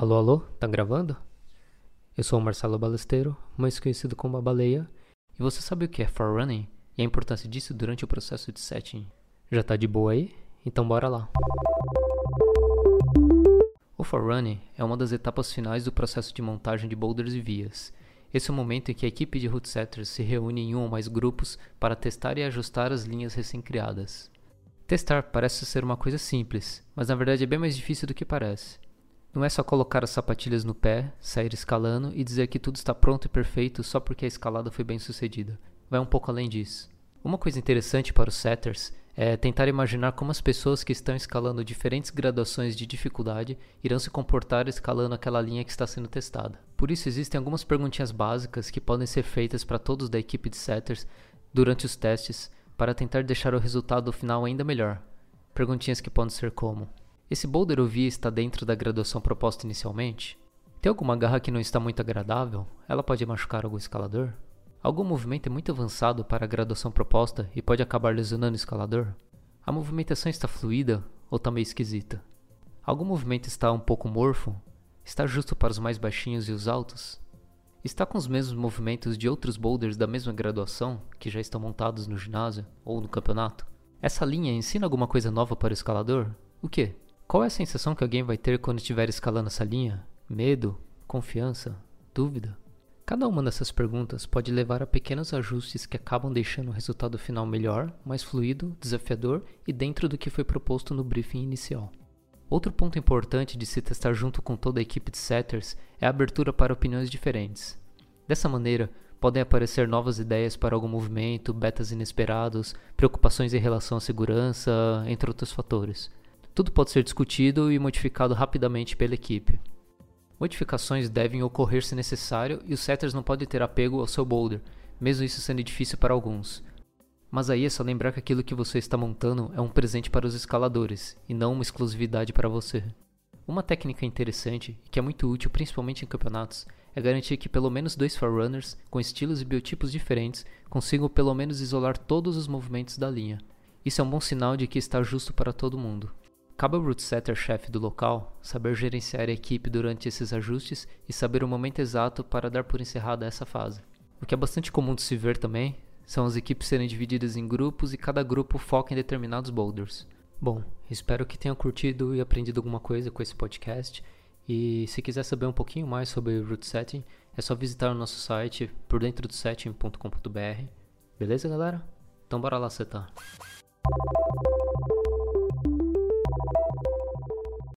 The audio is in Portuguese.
Alô, alô, tá gravando? Eu sou o Marcelo Balesteiro, mais conhecido como a Baleia, e você sabe o que é forerunning e a importância disso durante o processo de setting? Já tá de boa aí? Então bora lá. O forerunning é uma das etapas finais do processo de montagem de boulders e vias. Esse é o momento em que a equipe de root setters se reúne em um ou mais grupos para testar e ajustar as linhas recém-criadas. Testar parece ser uma coisa simples, mas na verdade é bem mais difícil do que parece. Não é só colocar as sapatilhas no pé, sair escalando e dizer que tudo está pronto e perfeito só porque a escalada foi bem sucedida. Vai um pouco além disso. Uma coisa interessante para os setters é tentar imaginar como as pessoas que estão escalando diferentes graduações de dificuldade irão se comportar escalando aquela linha que está sendo testada. Por isso existem algumas perguntinhas básicas que podem ser feitas para todos da equipe de setters durante os testes para tentar deixar o resultado final ainda melhor. Perguntinhas que podem ser como: Esse boulder ou via está dentro da graduação proposta inicialmente? Tem alguma garra que não está muito agradável? Ela pode machucar algum escalador? Algum movimento é muito avançado para a graduação proposta e pode acabar lesionando o escalador? A movimentação está fluida ou está meio esquisita? Algum movimento está um pouco morfo? Está justo para os mais baixinhos e os altos? Está com os mesmos movimentos de outros boulders da mesma graduação, que já estão montados no ginásio ou no campeonato? Essa linha ensina alguma coisa nova para o escalador? O que? Qual é a sensação que alguém vai ter quando estiver escalando essa linha? Medo? Confiança? Dúvida? Cada uma dessas perguntas pode levar a pequenos ajustes que acabam deixando o resultado final melhor, mais fluido, desafiador e dentro do que foi proposto no briefing inicial. Outro ponto importante de se testar junto com toda a equipe de setters é a abertura para opiniões diferentes. Dessa maneira, podem aparecer novas ideias para algum movimento, betas inesperados, preocupações em relação à segurança, entre outros fatores. Tudo pode ser discutido e modificado rapidamente pela equipe. Modificações devem ocorrer se necessário e os setters não podem ter apego ao seu boulder, mesmo isso sendo difícil para alguns. Mas aí é só lembrar que aquilo que você está montando é um presente para os escaladores e não uma exclusividade para você. Uma técnica interessante e que é muito útil principalmente em campeonatos é garantir que pelo menos dois forerunners com estilos e biotipos diferentes consigam pelo menos isolar todos os movimentos da linha. Isso é um bom sinal de que está justo para todo mundo. Cabe ao root setter chefe do local saber gerenciar a equipe durante esses ajustes e saber o momento exato para dar por encerrada essa fase. O que é bastante comum de se ver também são as equipes serem divididas em grupos e cada grupo foca em determinados boulders. Bom, espero que tenham curtido e aprendido alguma coisa com esse podcast. E se quiser saber um pouquinho mais sobre Root Setting, é só visitar o nosso site por dentro do setting.com.br. Beleza, galera? Então bora lá setar.